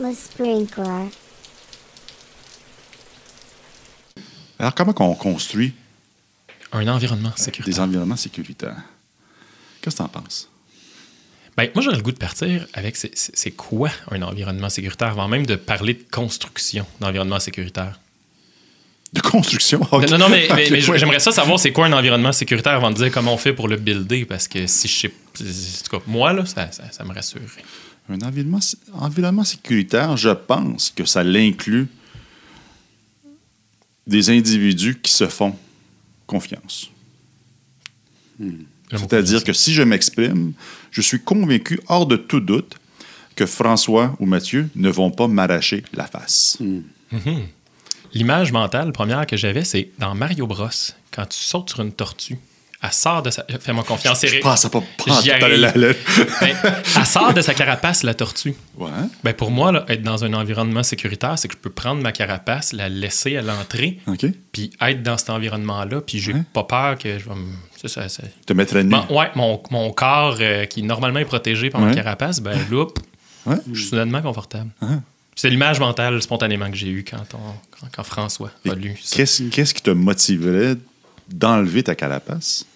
Le sprinkler. Alors, comment on construit Un environnement sécuritaire. des environnements sécuritaires? Qu'est-ce que tu en penses? Ben, moi, j'aurais le goût de partir avec c'est- quoi un environnement sécuritaire avant même de parler de construction d'environnement sécuritaire? De construction? ok. Non, non, mais, mais- Ok, mais ouais. j'aimerais ça savoir c'est quoi un environnement sécuritaire avant de dire comment on fait pour le builder parce que si je sais. En tout cas, moi, là, ça, ça, ça me rassure. Un environnement, environnement sécuritaire, je pense que ça l'inclut des individus qui se font confiance. Mot C'est-à-dire que si je m'exprime, je suis convaincu, hors de tout doute, que François ou Mathieu ne vont pas m'arracher la face. L'image mentale première que j'avais, c'est dans Mario Bros. Quand tu sautes sur une tortue, elle sort de sa. Fais-moi confiance, Je Eric. pense à pas prendre Ben, elle sort de sa carapace, la tortue. Ouais. Ben pour moi, là, être dans un environnement sécuritaire, c'est que je peux prendre ma carapace, la laisser à l'entrée, puis être dans cet environnement-là, puis j'ai Ouais. pas peur que je vais me. ça, ça- ça- Te mettre à nu. Bon, ouais, mon, mon corps euh, qui normalement est protégé par ma carapace, ben là, Ouais. je suis soudainement confortable. Ah. C'est l'image mentale spontanément que j'ai eue quand, on- quand, quand François a lu ça. Qu'est-ce qu'est-ce qui te motiverait d'enlever ta carapace?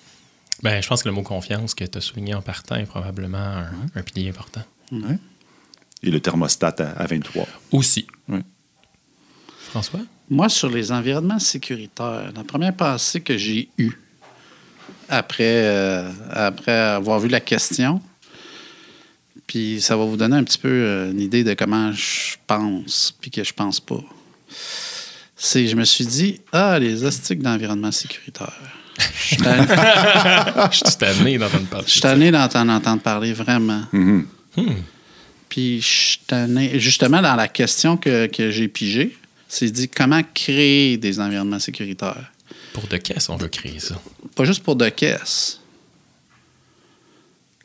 Ben, je pense que le mot confiance que tu as souligné en partant est probablement un, un pilier important. Et le thermostat à, à 23. Aussi. François? Moi, sur les environnements sécuritaires, la première pensée que j'ai eue après, euh, après avoir vu la question, puis ça va vous donner un petit peu euh, une idée de comment je pense, puis que je pense pas. C'est, je me suis dit, ah, les astiques d'environnement sécuritaire. Je suis tanné- d'entendre parler. je suis tanné d'en entendre parler vraiment. Mhm. Puis je suis tanné- justement, dans la question que, que j'ai pigée, c'est dit comment créer des environnements sécuritaires? Pour de caisse, on veut créer ça. Pas juste pour de caisse.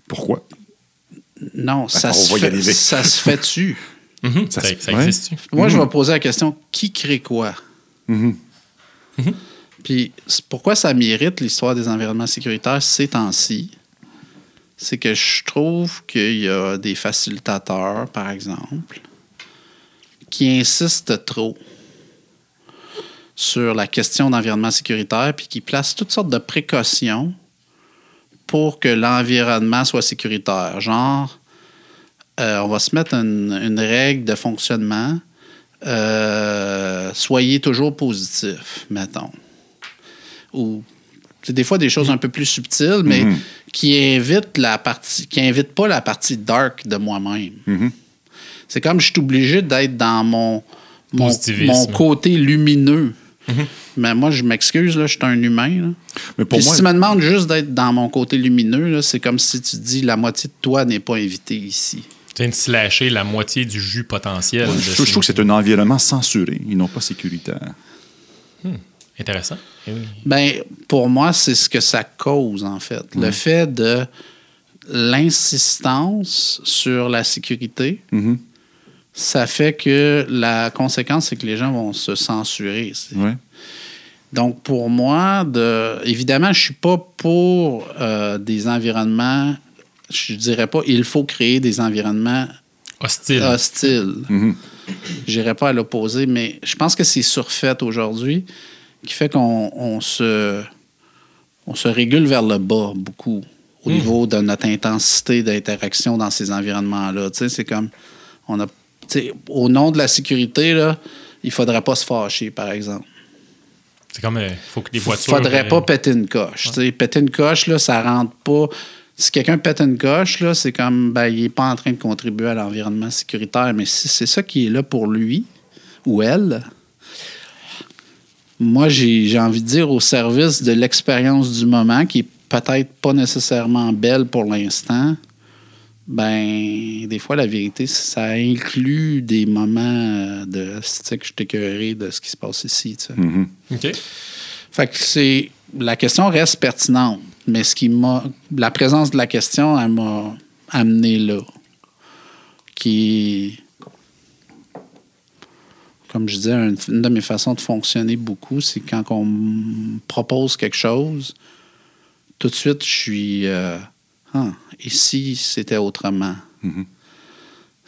Pourquoi? Non, ça, se fait, ça se fait-tu? Mhm, Ça ça ouais. existe-tu? Moi, je vais poser la question qui crée quoi? Mhm. Puis pourquoi ça mérite l'histoire des environnements sécuritaires ces temps-ci? C'est que je trouve qu'il y a des facilitateurs, par exemple, qui insistent trop sur la question d'environnement sécuritaire, puis qui placent toutes sortes de précautions pour que l'environnement soit sécuritaire. Genre, euh, on va se mettre une règle de fonctionnement. Euh, soyez toujours positif, mettons. Ou c'est des fois des choses un peu plus subtiles, mais Mhm. qui invitent la partie, qui invitent pas la partie dark de moi-même. Mhm. C'est comme je suis obligé d'être dans mon, mon, Positivisme. mon côté lumineux. Mais moi, je m'excuse, là, je suis un humain. là. Mais pour Puis moi, si tu me demandes juste d'être dans mon côté lumineux, là, c'est comme si tu dis la moitié de toi n'est pas invité ici. Tu viens de slasher la moitié du jus potentiel. de je, trouve- je trouve que c'est un environnement censuré et non pas sécuritaire. Intéressant. Eh oui. Ben, pour moi, c'est ce que ça cause, en fait. Le fait de l'insistance sur la sécurité, Mhm. ça fait que la conséquence, c'est que les gens vont se censurer. Ouais. Donc, pour moi, de, évidemment, je suis pas pour euh, des environnements, je dirais pas, il faut créer des environnements Hostile. hostiles. Mhm. J'irai pas à l'opposé, mais je pense que c'est surfait aujourd'hui qui fait qu'on on se, on se régule vers le bas beaucoup au niveau de notre intensité d'interaction dans ces environnements-là. Tu sais, c'est comme, on a, au nom de la sécurité, là, il faudrait pas se fâcher, par exemple. C'est comme, il faut que les Il voitures... faudrait euh, pas péter une coche. Tu sais, Péter une coche, là, ça rentre pas. Si quelqu'un pète une coche, là, c'est comme ben, il n'est pas en train de contribuer à l'environnement sécuritaire. Mais si c'est ça qui est là pour lui ou elle, moi, j'ai j'ai envie de dire au service de l'expérience du moment, qui est peut-être pas nécessairement belle pour l'instant, ben, des fois, la vérité, ça inclut des moments euh, de tu sais, que je écœuré de ce qui se passe ici. tu sais. Mhm. OK. Fait que c'est. La question reste pertinente, mais ce qui m'a. La présence de la question, elle m'a amené là. Qui. Comme je disais, une, de mes façons de fonctionner beaucoup, c'est quand on me propose quelque chose, tout de suite, je suis. euh, ah, et si c'était autrement? Mhm.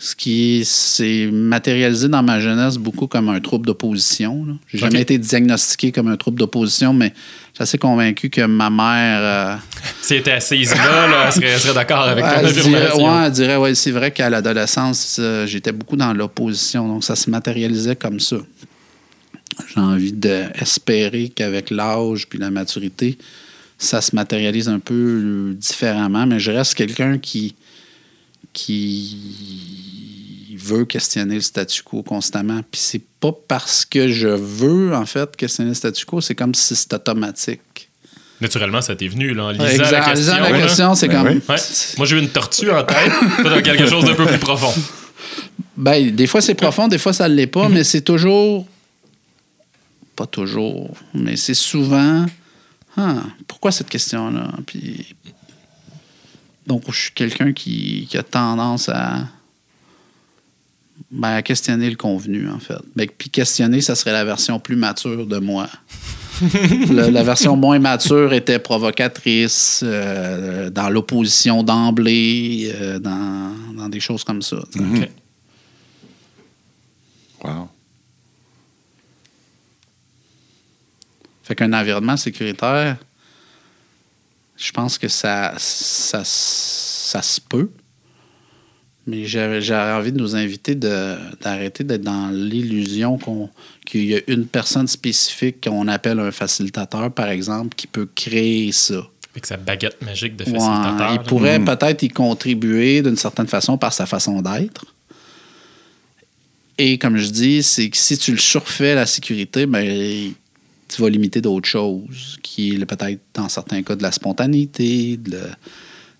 Ce qui s'est matérialisé dans ma jeunesse beaucoup comme un trouble d'opposition. J'ai jamais Ok. été diagnostiqué comme un trouble d'opposition, mais je suis assez convaincu que ma mère. euh, Si elle était assise là, là, elle serait, serait d'accord avec ton elle dirait, ouais, elle dirait, ouais, c'est vrai qu'à l'adolescence, euh, j'étais beaucoup dans l'opposition, donc ça se matérialisait comme ça. J'ai envie d'espérer qu'avec l'âge puis la maturité, ça se matérialise un peu différemment, mais je reste quelqu'un qui, qui veut questionner le statu quo constamment. Puis c'est pas parce que je veux, en fait, questionner le statu quo, c'est comme si c'est automatique. Naturellement, ça t'est venu là, en lisant Exact. la En question. lisant la question, c'est Ben comme. oui. Ouais. Moi, j'ai eu une tortue en tête. Dans quelque chose d'un peu plus profond. Ben, des fois, c'est profond, des fois, ça ne l'est pas, mais c'est toujours. Pas toujours, mais c'est souvent. Ah, pourquoi cette question-là? Puis. Donc, je suis quelqu'un qui, qui a tendance à. Ben, à questionner le convenu, en fait. Ben, puis questionner, ça serait la version plus mature de moi. Le- la version moins mature était provocatrice, euh, dans l'opposition d'emblée, euh, dans, dans des choses comme ça. OK. Wow. Fait qu'un environnement sécuritaire, je pense que ça, ça, ça se peut. Mais j'avais j'aurais envie de nous inviter de- d'arrêter d'être dans l'illusion qu'on- qu'il y a une personne spécifique qu'on appelle un facilitateur, par exemple, qui peut créer ça. Avec sa baguette magique de Ouais, facilitateur. il pourrait peut-être y contribuer d'une certaine façon par sa façon d'être. Et comme je dis, c'est que si tu le surfais la sécurité, ben, tu vas limiter d'autres choses, qui est peut-être dans certains cas de la spontanéité, de,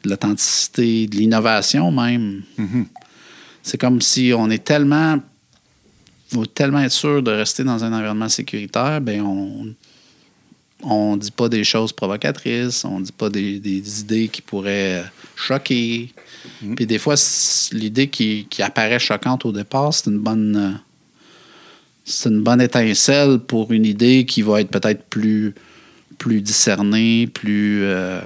l'authenticité, de l'innovation même. C'est comme si on est tellement faut tellement être sûr de rester dans un environnement sécuritaire, ben on on dit pas des choses provocatrices, on dit pas des, des idées qui pourraient choquer. Puis des fois, l'idée qui, qui apparaît choquante au départ, c'est une bonne c'est une bonne étincelle pour une idée qui va être peut-être plus plus discernée, plus euh,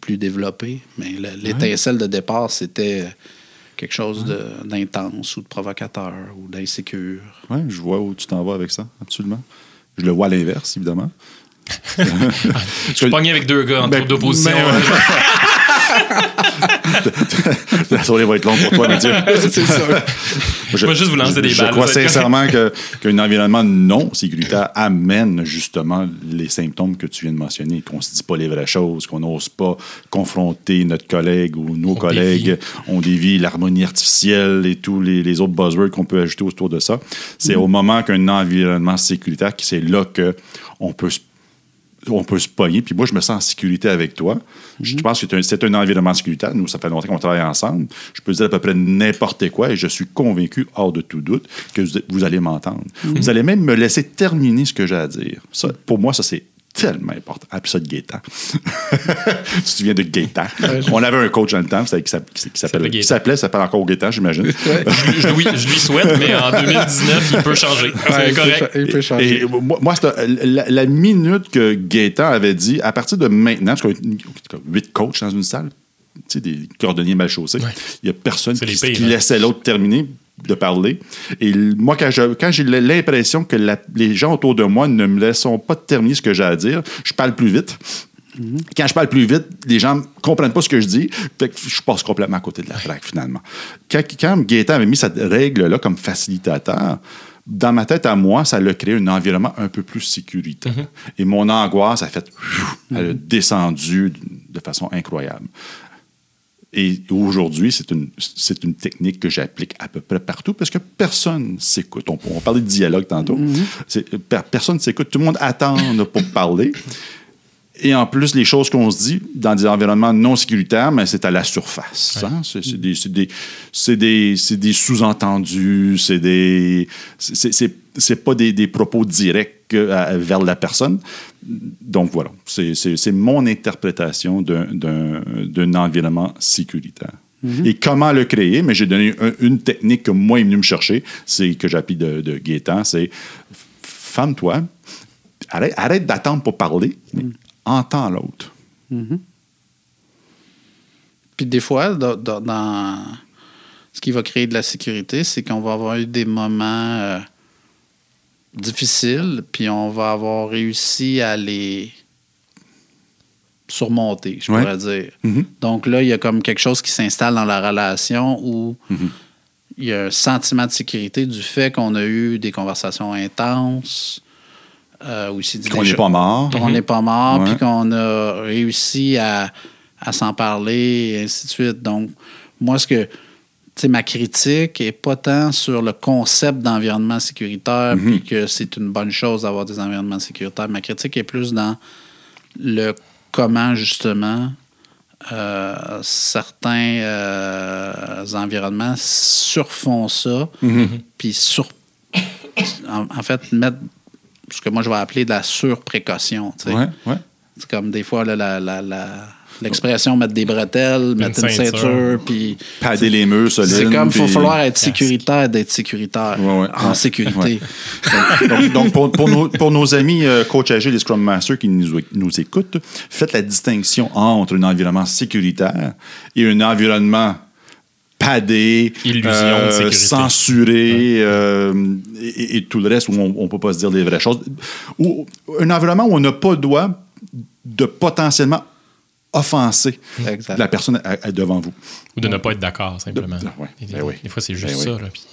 plus développée. Mais le- l'étincelle de départ, c'était quelque chose d'intense ou de provocateur ou d'insécure. Ouais, je vois où tu t'en vas avec ça, absolument. Je le vois à l'inverse, évidemment. Je suis pogné avec deux gars en Ben, d'opposition. ben. La soirée va être longue pour toi, Mathieu. c'est ça. Je, Moi, juste vous lancer je- des je balles, crois va être sincèrement que- qu'un environnement non sécuritaire amène justement les symptômes que tu viens de mentionner, qu'on ne se dit pas les vraies choses, qu'on n'ose pas confronter notre collègue ou nos On collègues, dévie. on dévie l'harmonie artificielle et tous les, les autres buzzwords qu'on peut ajouter autour de ça. C'est Mm-hmm. au moment qu'un environnement sécuritaire, c'est là qu'on peut se on peut se pogner. Puis moi, je me sens en sécurité avec toi. Je pense que c'est un, environnement sécuritaire. Nous, ça fait longtemps qu'on travaille ensemble. Je peux dire à peu près n'importe quoi et je suis convaincu, hors de tout doute, que vous, vous allez m'entendre. Vous allez même me laisser terminer ce que j'ai à dire. Ça, pour moi, ça, c'est tellement important. Appelle ça de Gaétan. tu te souviens de Gaétan? On avait un coach dans le temps qui s'appelle- qui s'appelait s'appelait, ça s'appelle encore Gaétan, j'imagine. je, je lui, je lui souhaite, mais en 2019, il peut changer. Ouais, C'est il peut correct. il peut changer. Et moi, moi, c'était- la, la minute que Gaétan avait dit, à partir de maintenant, parce qu'on a huit coachs dans une salle, tu sais, des cordonniers mal chaussés, Ouais. il n'y a personne pires, qui hein. laissait l'autre terminer de parler. Et moi, quand, je- quand j'ai l'impression que la- les gens autour de moi ne me laissent pas terminer ce que j'ai à dire, je parle plus vite. Quand je parle plus vite, les gens ne comprennent pas ce que je dis. Fait que je passe complètement à côté de la traque, finalement. Quand, quand Gaétan avait mis cette règle-là comme facilitateur, dans ma tête à moi, ça a créé un environnement un peu plus sécuritaire. Et mon angoisse a fait... Elle a descendu de façon incroyable. Et aujourd'hui, c'est une, une technique que j'applique à peu près partout parce que personne s'écoute. On, on parlait de dialogue tantôt. C'est- per- personne s'écoute. Tout le monde attend pour parler. Et en plus, les choses qu'on se dit dans des environnements non sécuritaires, mais c'est à la surface. hein. C'est des, sous-entendus, c'est des. c'est- pas des, des propos directs euh, vers la personne. Donc voilà, c'est mon interprétation d'un- environnement sécuritaire. Et comment le créer? Mais j'ai donné un- une technique que moi, il est venu me chercher, c'est que j'appuie de, de Gaétan, c'est femme-toi, arrête, arrête d'attendre pour parler, mais entends l'autre. Puis des fois, dans, dans- dans- ce qui va créer de la sécurité, c'est qu'on va avoir eu des moments euh, difficiles, puis on va avoir réussi à les surmonter, je Ouais. pourrais dire. Mhm. Donc là, il y a comme quelque chose qui s'installe dans la relation où Mhm. il y a un sentiment de sécurité du fait qu'on a eu des conversations intenses, euh, Qu'on n'est pas mort. qu'on n'est pas mort, Ouais. puis qu'on a réussi à, à s'en parler, et ainsi de suite. Donc, moi, ce que. Tu sais, ma critique est pas tant sur le concept d'environnement sécuritaire, Mhm. puis que c'est une bonne chose d'avoir des environnements sécuritaires. Ma critique est plus dans le comment, justement, euh, certains euh, environnements surfont ça, Mhm. puis sur, en, en fait, mettre ce que moi je vais appeler de la surprécaution. Ouais, ouais. C'est comme des fois là, la, la- la- l'expression mettre des bretelles, mettre une ceinture. ceinture, puis. Pader les murs solides. C'est comme, il faut falloir être sécuritaire d'être sécuritaire. Ouais, ouais. En Ouais. sécurité. donc, donc, pour, pour nos, pour nos amis euh, coach agile et Scrum Master qui nous, nous écoutent, faites la distinction entre un environnement sécuritaire et un environnement padé, euh, censuré euh, et, et tout le reste où on ne peut pas se dire les vraies choses. Ou un environnement où on n'a pas le droit de potentiellement offenser Exact. la personne à- à- devant vous. Ou de ne pas être d'accord, simplement. De- ouais, Des, ben oui. des fois, c'est juste Ben oui. ça. là, puis-